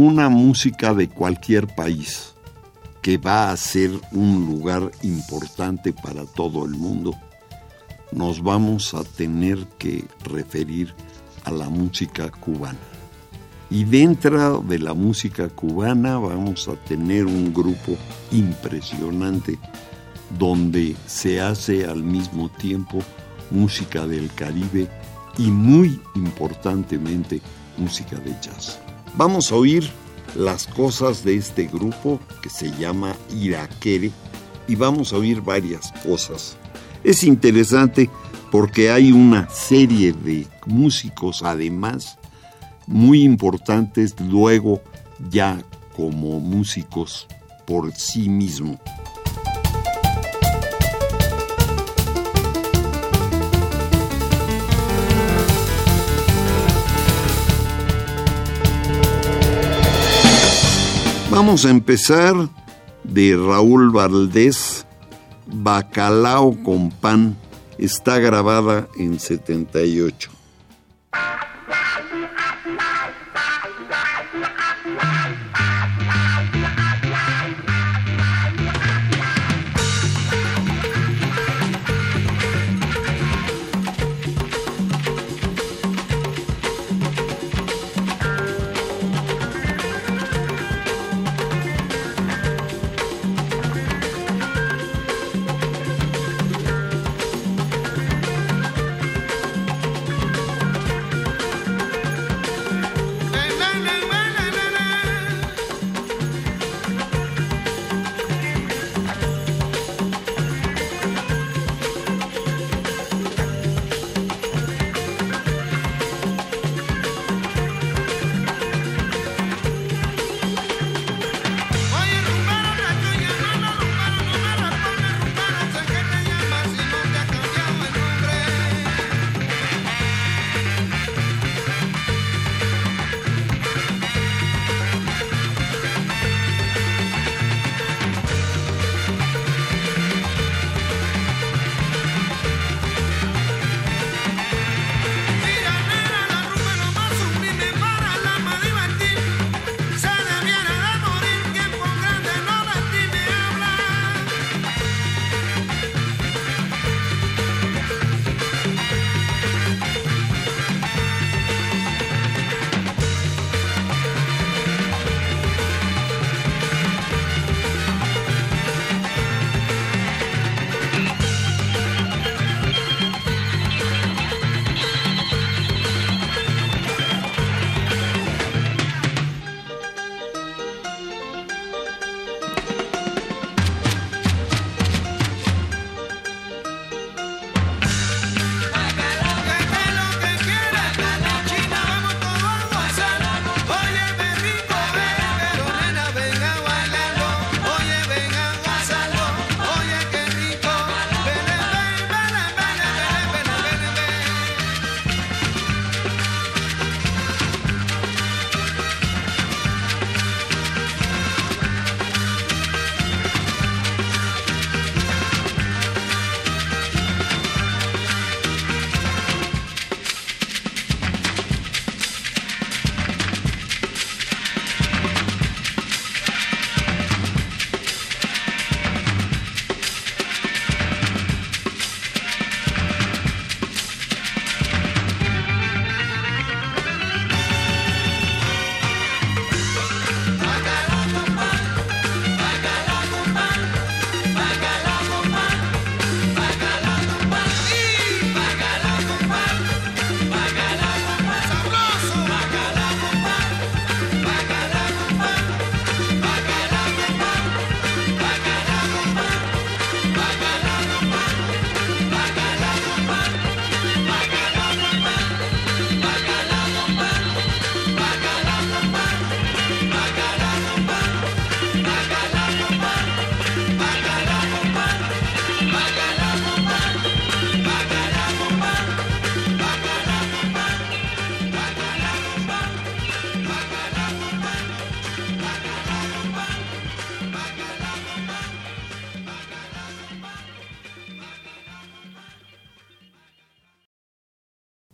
una música de cualquier país que va a ser un lugar importante para todo el mundo, nos vamos a tener que referir a la música cubana. Y dentro de la música cubana vamos a tener un grupo impresionante donde se hace al mismo tiempo música del Caribe y muy importantemente música de jazz. Vamos a oír las cosas de este grupo que se llama Iraquere y vamos a oír varias cosas. Es interesante porque hay una serie de músicos además muy importantes luego ya como músicos por sí mismos. Vamos a empezar de Raúl Valdés, Bacalao con pan. Está grabada en 78.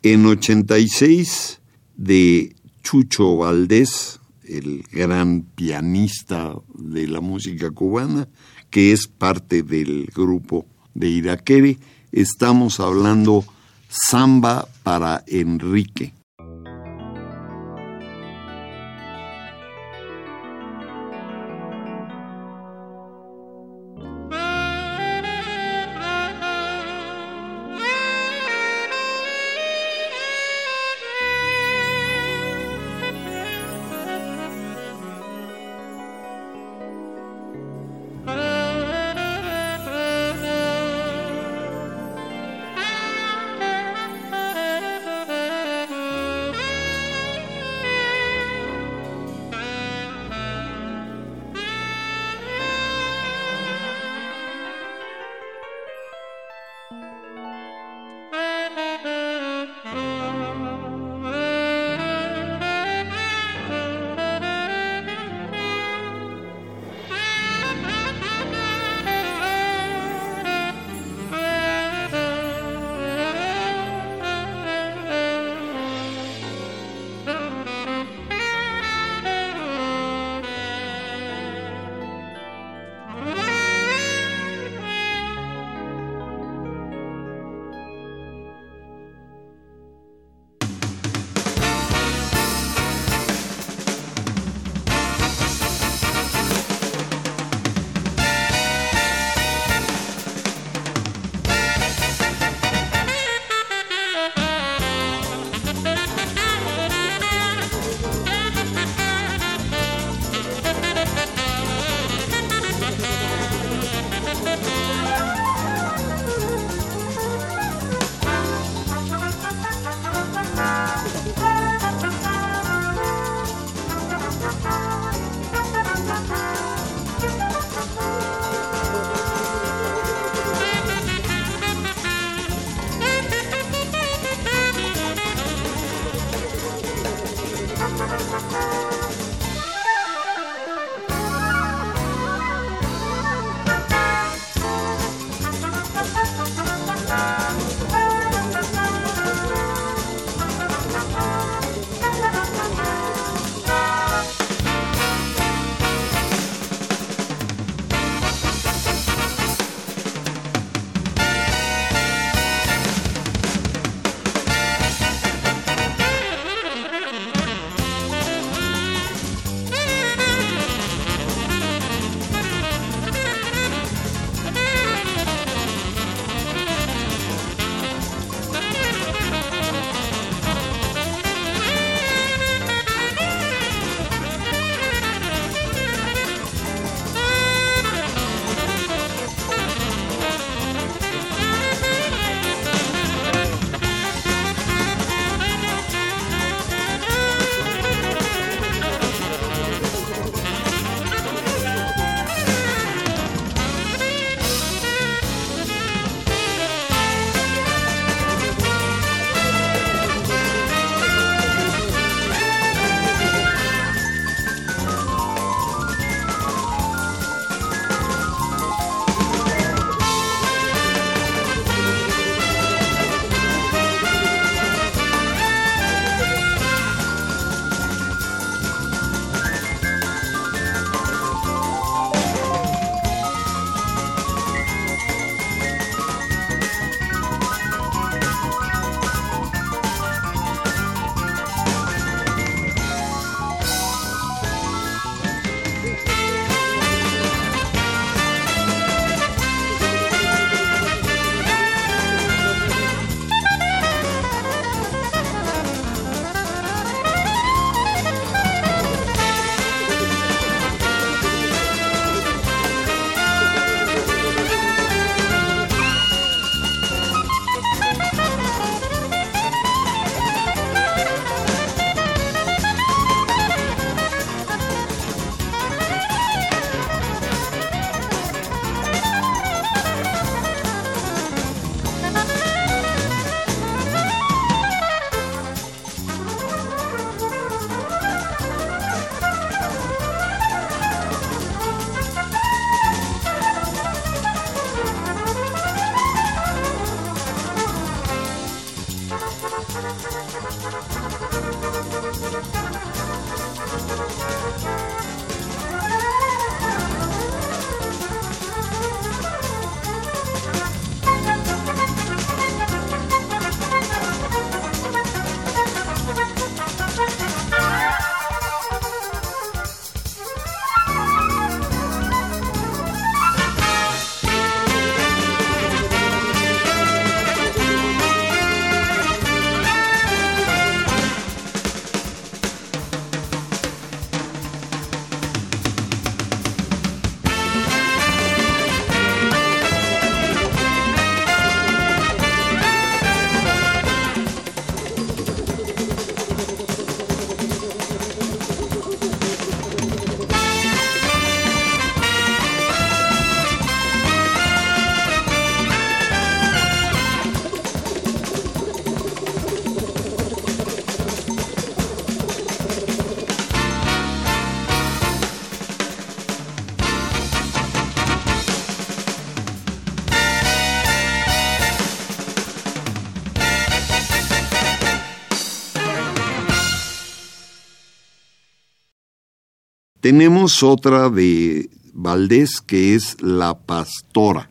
En 86 de Chucho Valdés, el gran pianista de la música cubana, que es parte del grupo de Iraquere, estamos hablando Samba para Enrique. Tenemos otra de Valdés que es La Pastora.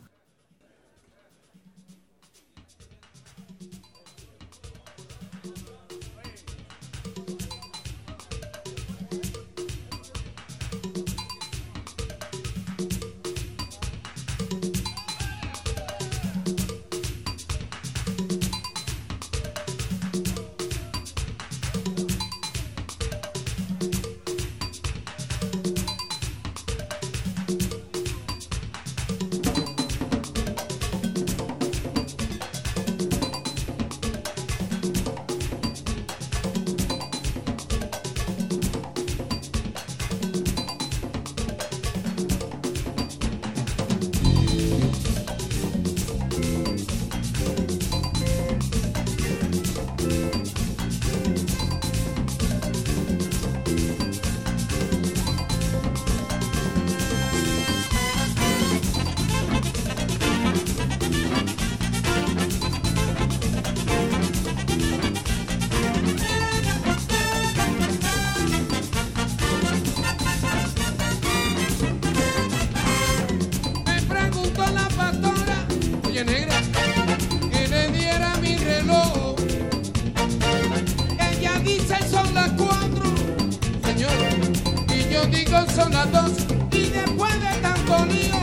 contigo son las dos. Y después de tanto lío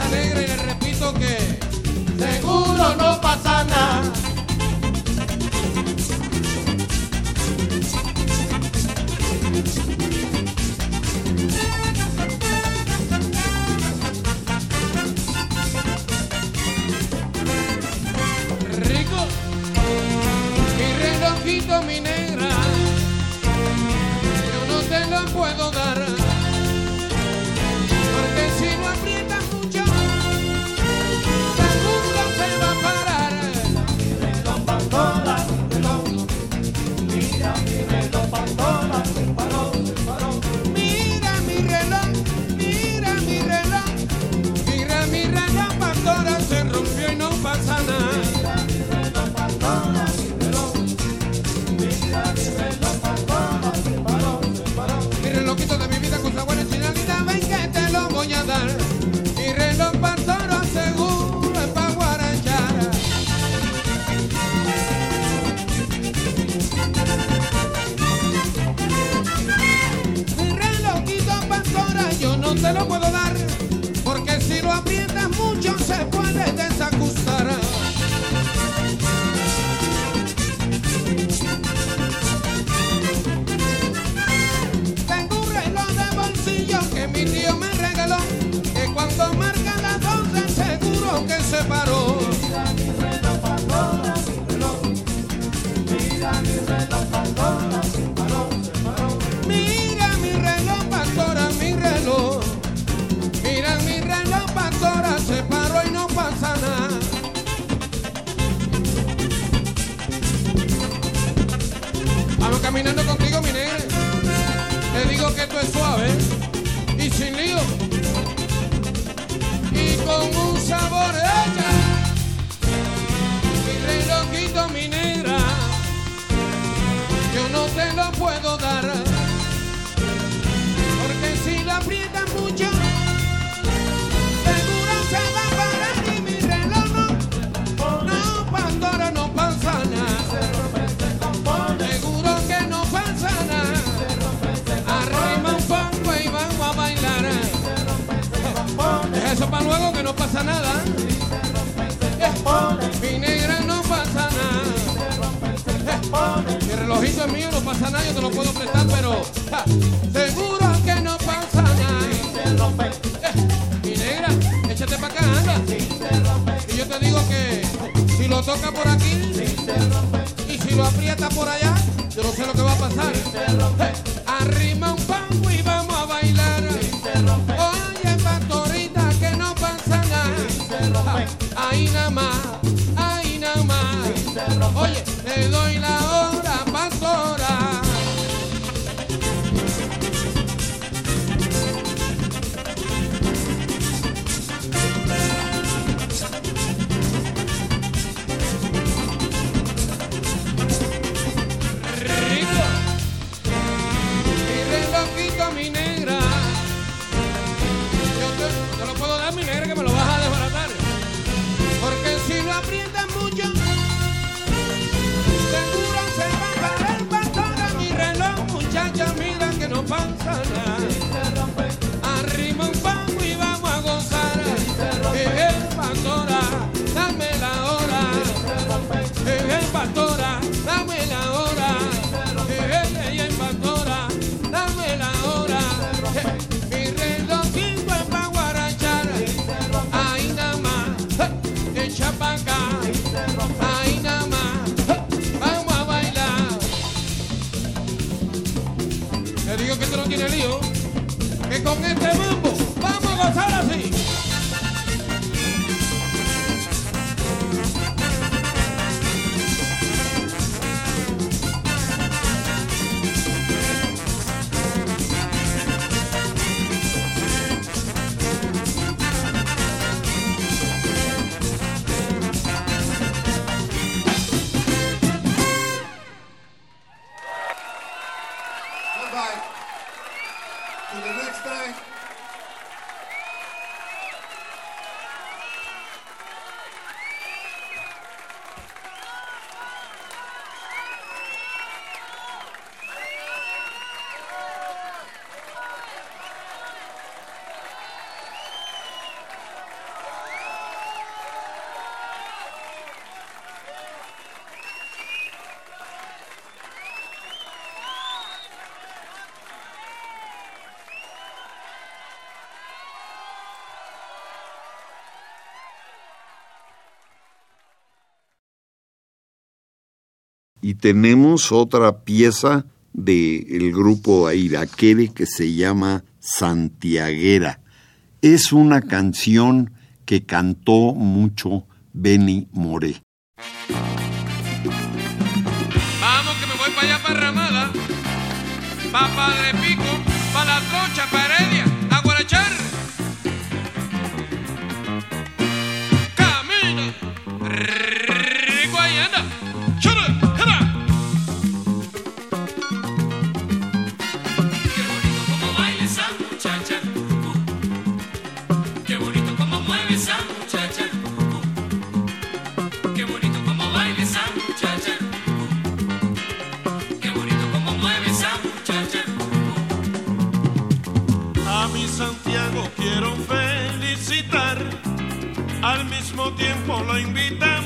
alegre y les repito que seguro no pasa nada. te lo puedo dar, porque si lo aprietas mucho se puede desacusar. Tengo un reloj de bolsillo que mi tío me regaló, que cuando marca las 12 seguro que se paró. caminando contigo, mi negra. Te digo que tú es suave y sin lío. Y con un sabor ella. Mi relojito, mi negra. Yo no te lo puedo dar. no pasa nada, yo te lo puedo prestar, pero seguro que no pasa nada. Eh, mi negra, échate para acá, anda. Y yo te digo que si lo toca por aquí y si lo aprieta por allá, yo no sé lo que va a pasar. Eh, arrima un pango y vamos a bailar. Oye, pastorita, que no pasa nada. Ahí nada más, ahí nada más. Oye, te doy la hora. Y tenemos otra pieza del grupo Airaquere que se llama Santiaguera. Es una canción que cantó mucho Benny Moré. Vamos que me voy para allá, para Ramada, pa' Padre Pico, pa' La Trocha, pa' tiempo lo invitamos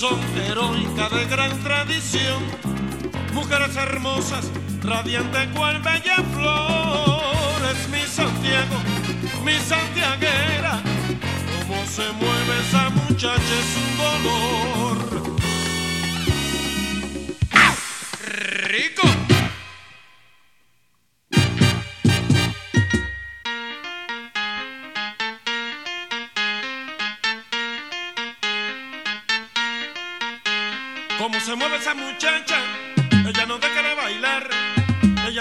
son, heroica de gran tradición. Mujeres hermosas, radiante cual bella flor. Es mi Santiago, mi santiaguera. Cómo se mueve esa muchacha es un dolor.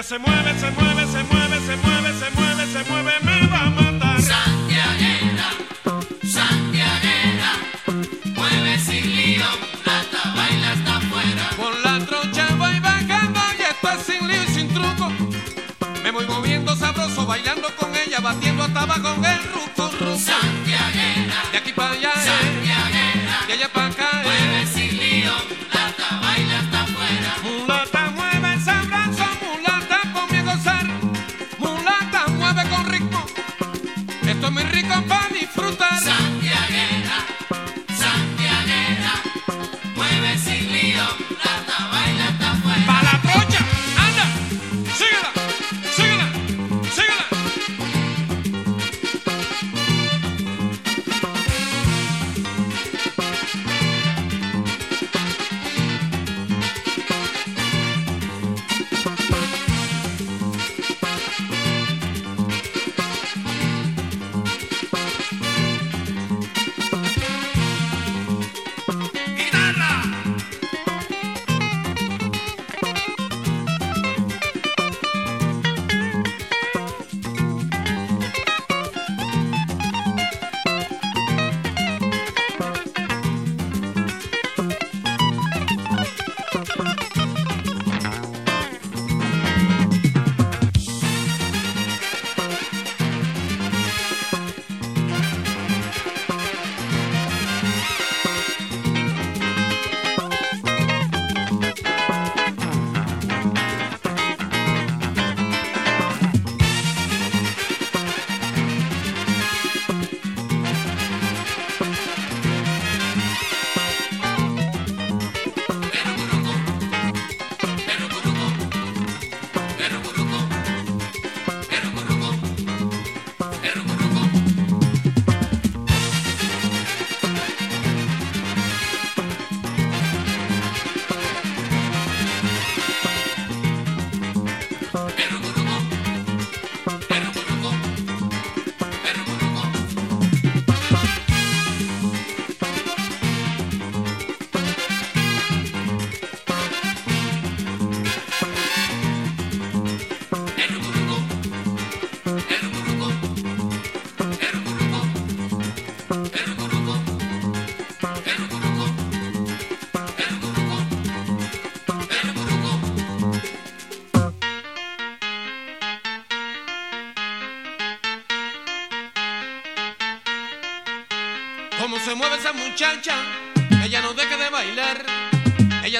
Se mueve, se mueve, se mueve, se mueve, se mueve, se mueve, me va a matar. Santiaguera, Santiaguera, mueve sin lío, plata, baila hasta afuera. Por la trocha voy bajando y esto es sin lío y sin truco. Me voy moviendo sabroso, bailando con ella, batiendo hasta abajo en el ruco, ruco. Santiaguera, De aquí para allá,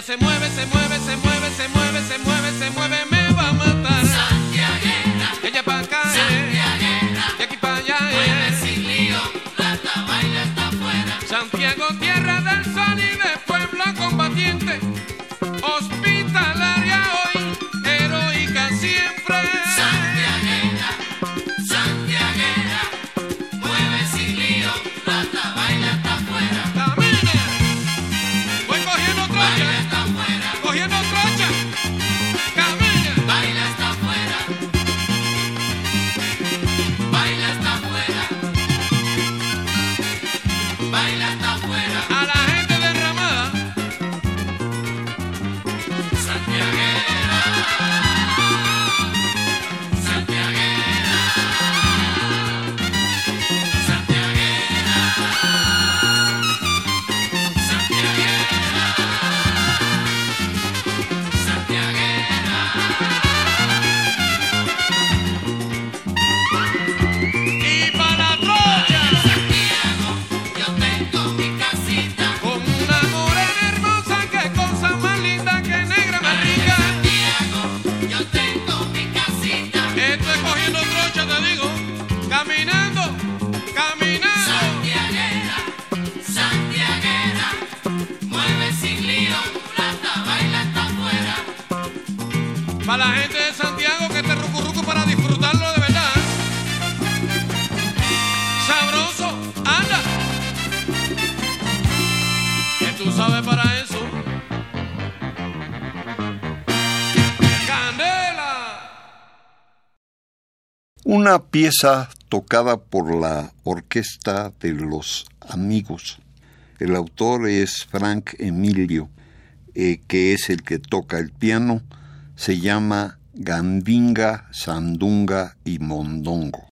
se mueve, se mueve, se mueve, se mueve, se mueve, se mueve, me va a matar. Santiaguera, Ella pa' acá, eh, Santiaguera, de aquí para allá, mueve eh. sin lío, plata, baila hasta afuera. Santiago, tierra del sol y de pueblo combatiente, Una pieza tocada por la Orquesta de los Amigos. El autor es Frank Emilio. eh, que es el que toca el piano, se llama Gandinga, Sandunga y Mondongo.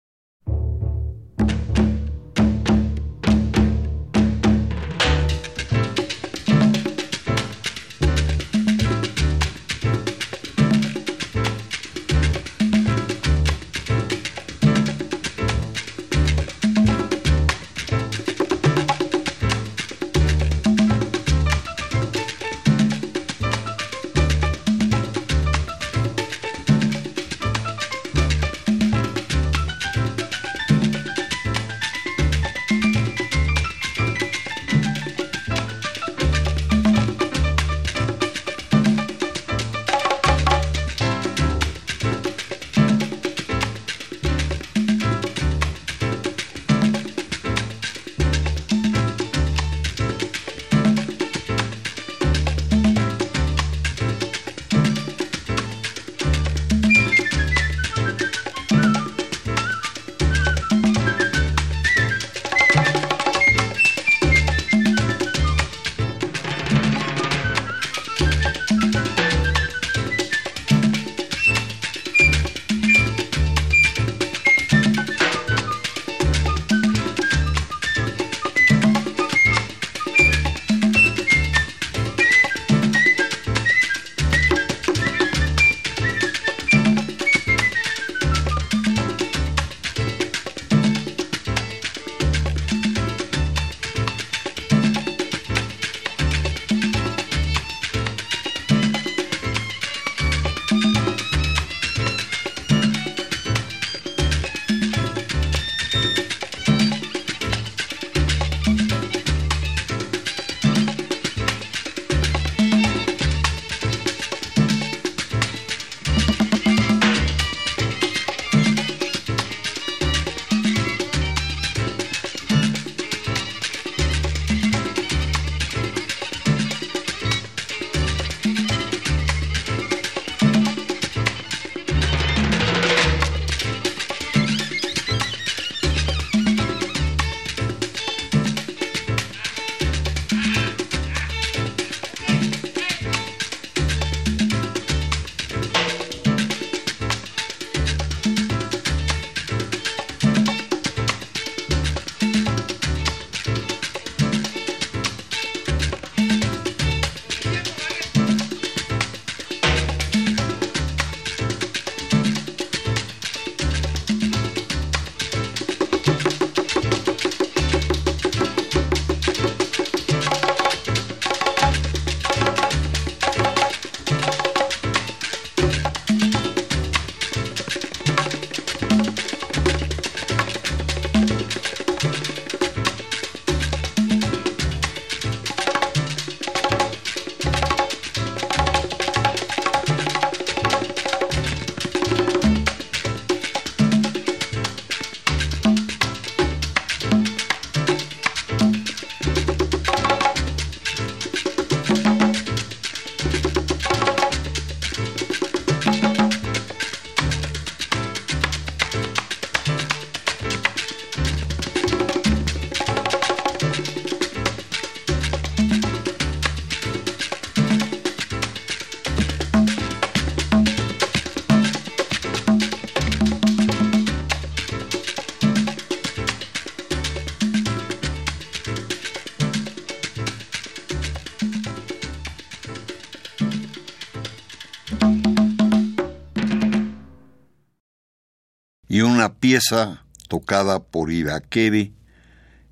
una pieza tocada por Irakere,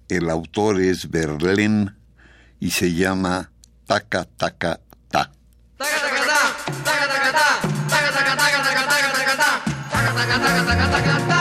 el autor es Berlín y se llama Taca Taca Ta. Taca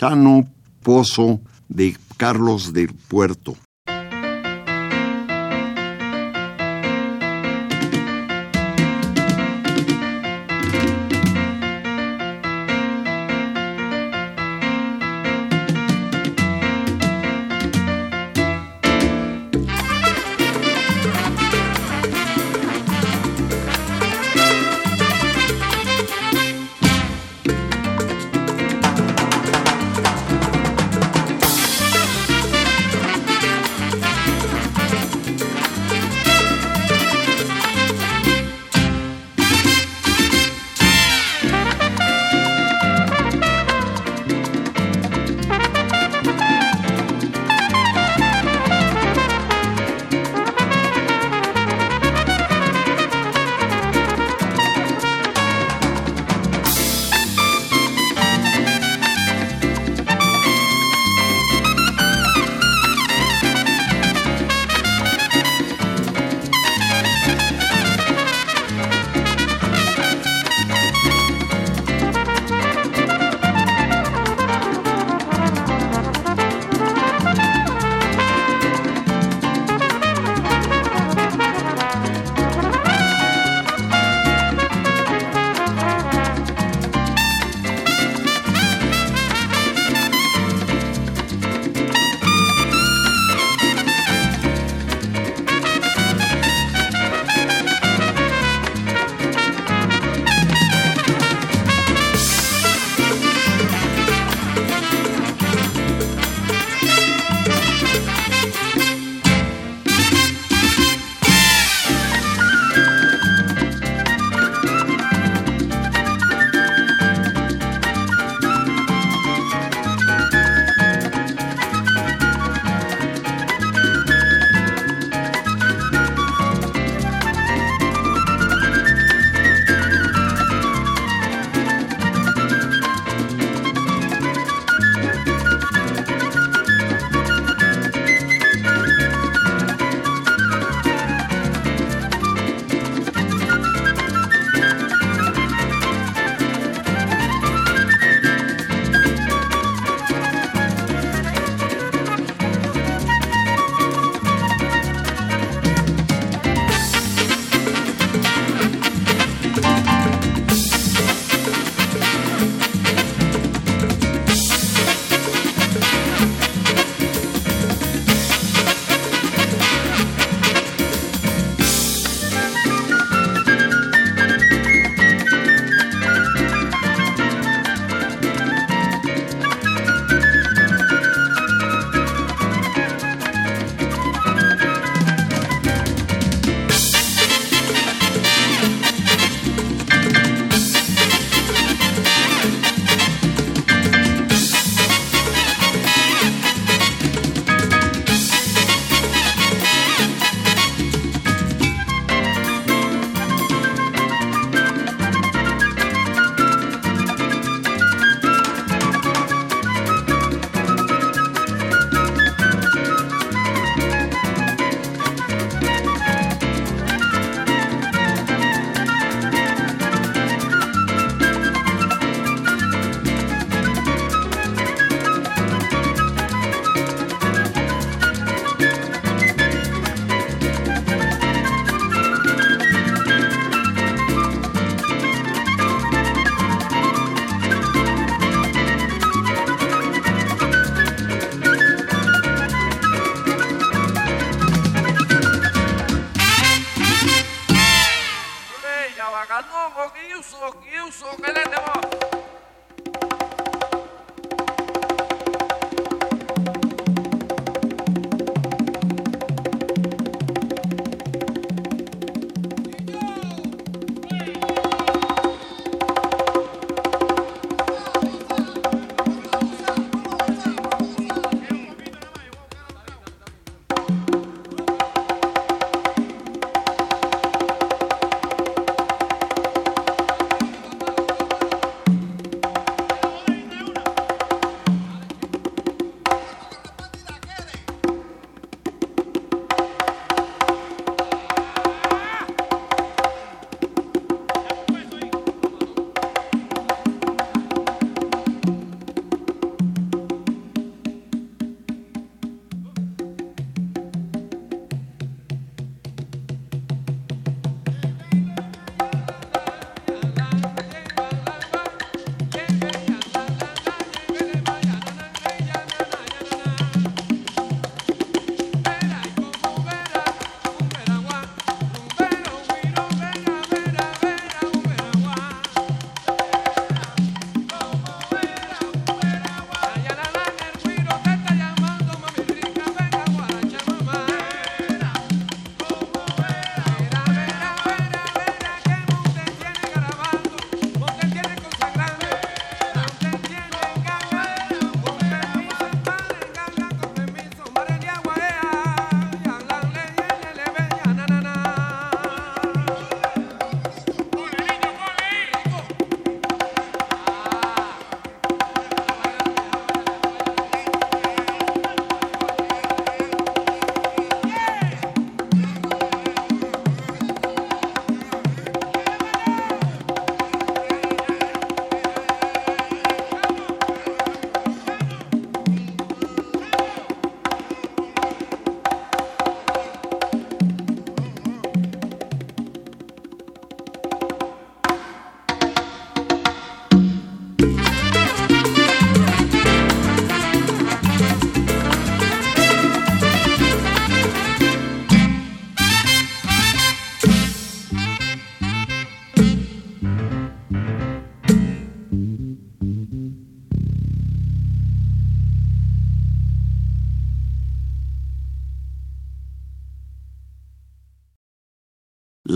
Chano Pozo de Carlos del Puerto.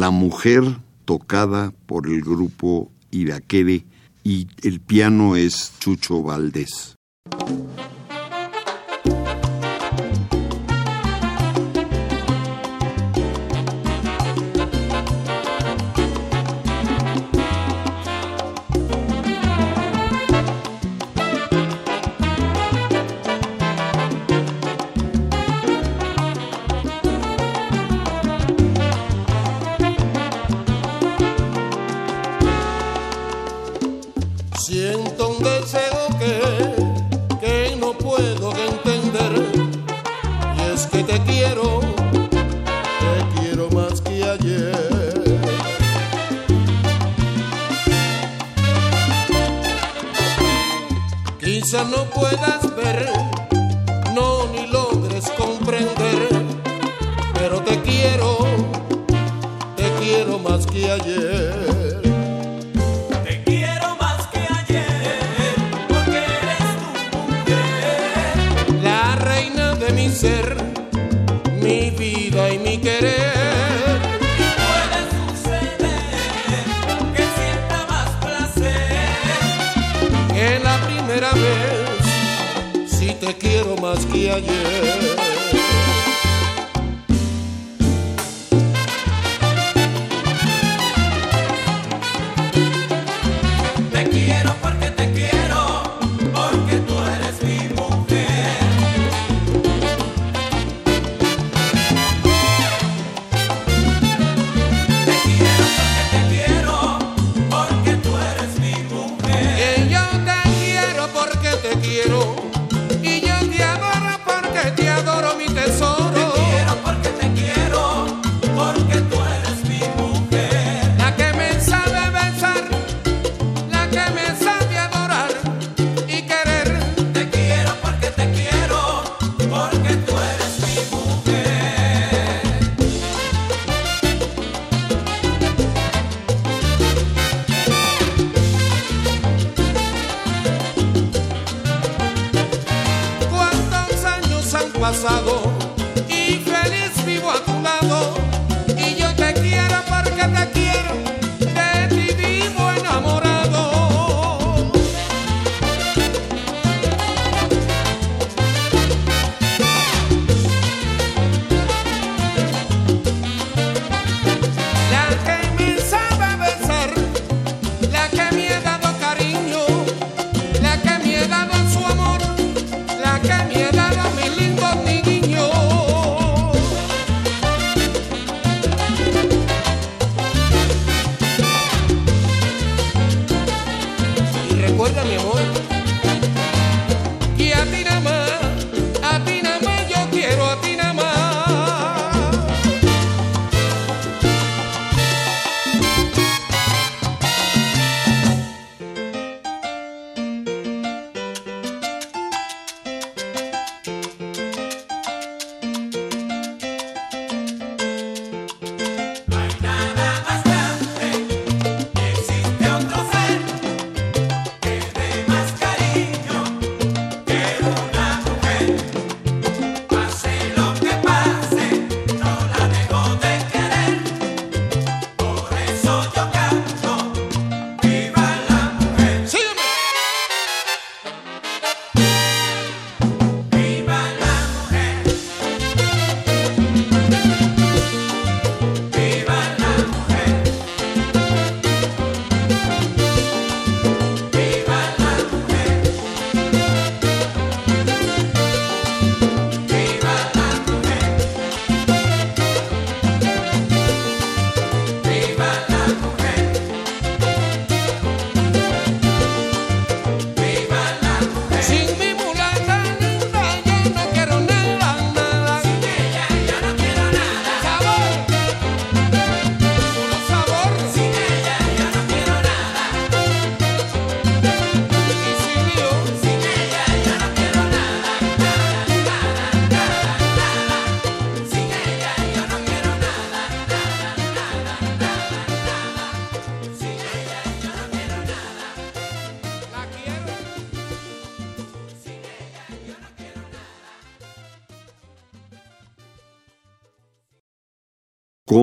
la mujer tocada por el grupo Irakere y el piano es Chucho Valdés.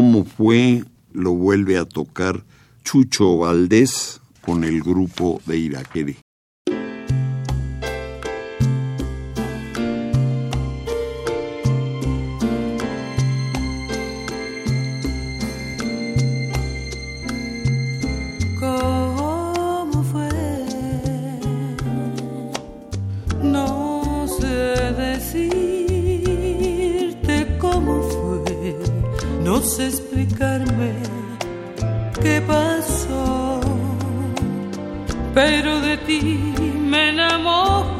cómo fue, lo vuelve a tocar Chucho Valdés con el grupo de Irakere. No sé explicarme qué pasó, pero de ti me enamoré.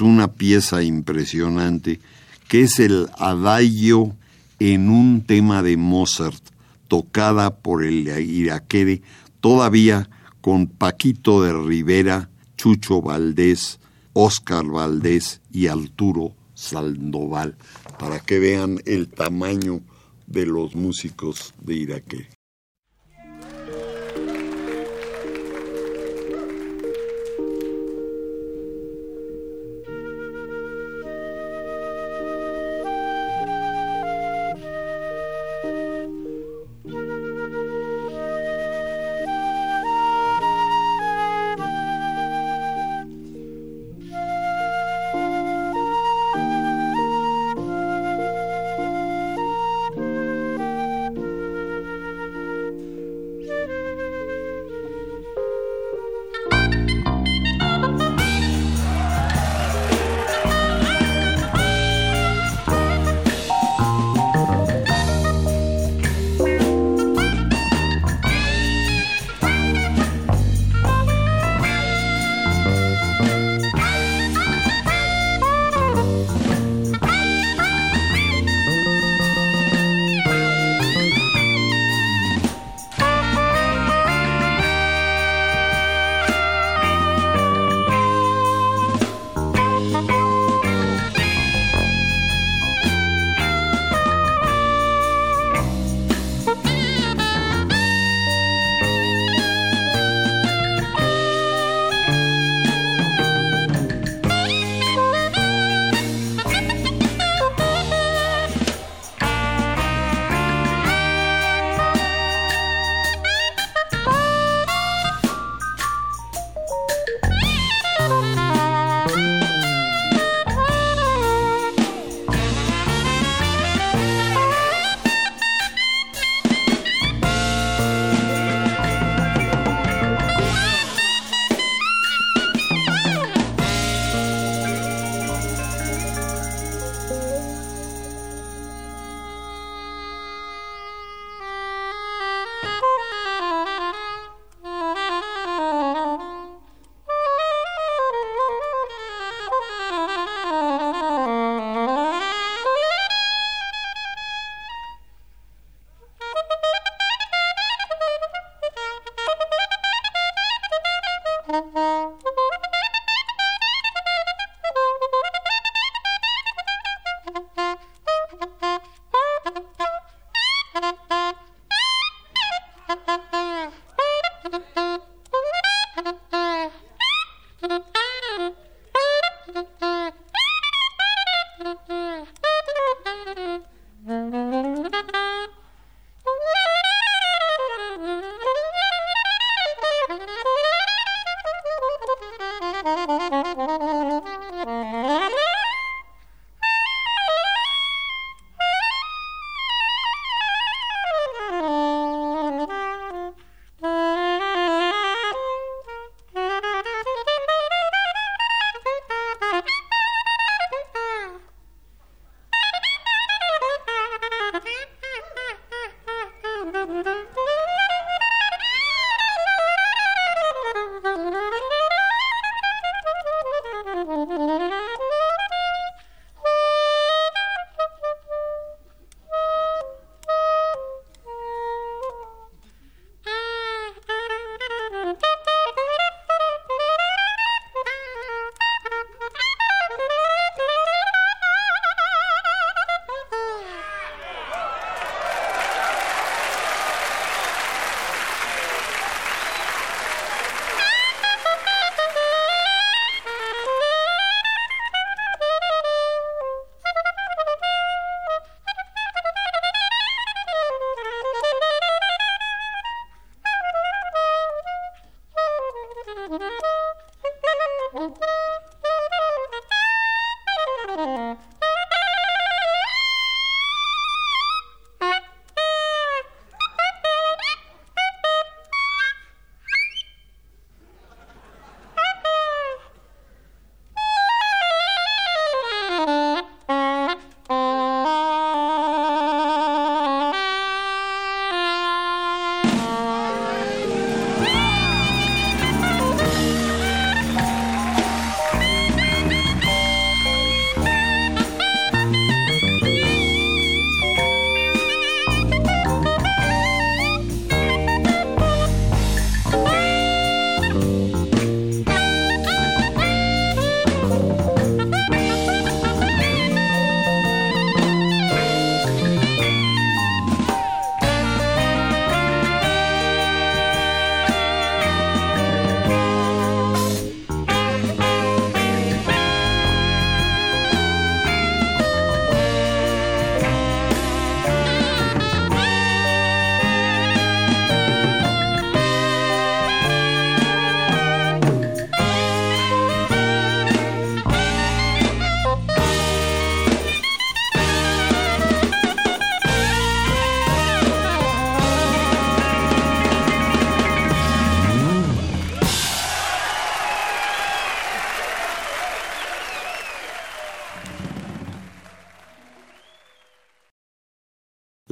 Una pieza impresionante que es el adagio en un tema de Mozart, tocada por el iraquere, todavía con Paquito de Rivera, Chucho Valdés, Oscar Valdés y Arturo Sandoval, para que vean el tamaño de los músicos de Iraquere. Mm-hmm.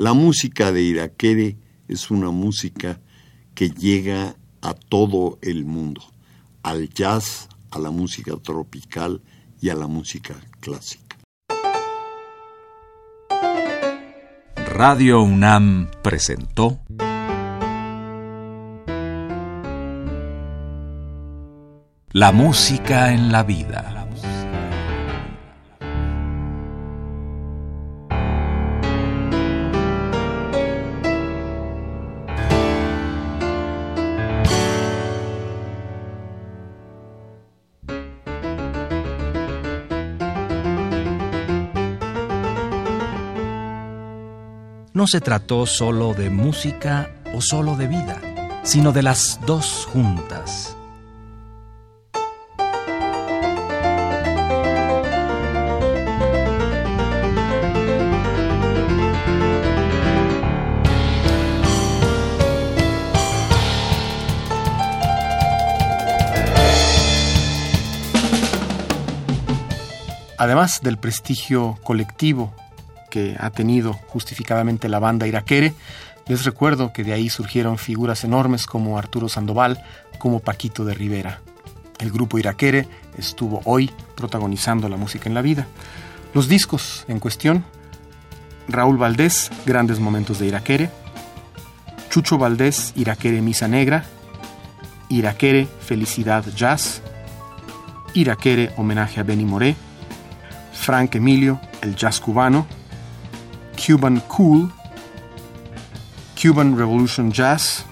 La música de Iraquere es una música que llega a todo el mundo, al jazz, a la música tropical y a la música clásica. Radio UNAM presentó La música en la vida. No se trató solo de música o solo de vida, sino de las dos juntas. Además del prestigio colectivo que ha tenido justificadamente la banda iraquere, les recuerdo que de ahí surgieron figuras enormes como Arturo Sandoval, como Paquito de Rivera. El grupo iraquere estuvo hoy protagonizando la música en la vida. Los discos en cuestión, Raúl Valdés, Grandes Momentos de Iraquere, Chucho Valdés, Iraquere Misa Negra, Iraquere Felicidad Jazz, Iraquere Homenaje a Benny Moré, Frank Emilio, El Jazz Cubano, Cuban Cool, Cuban Revolution Jazz,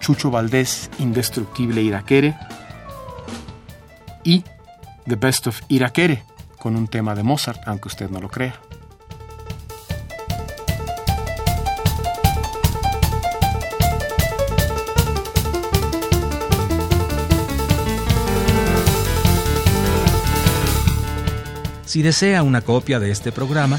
Chucho Valdés, Indestructible Iraquere y The Best of Iraquere, con un tema de Mozart, aunque usted no lo crea. Si desea una copia de este programa,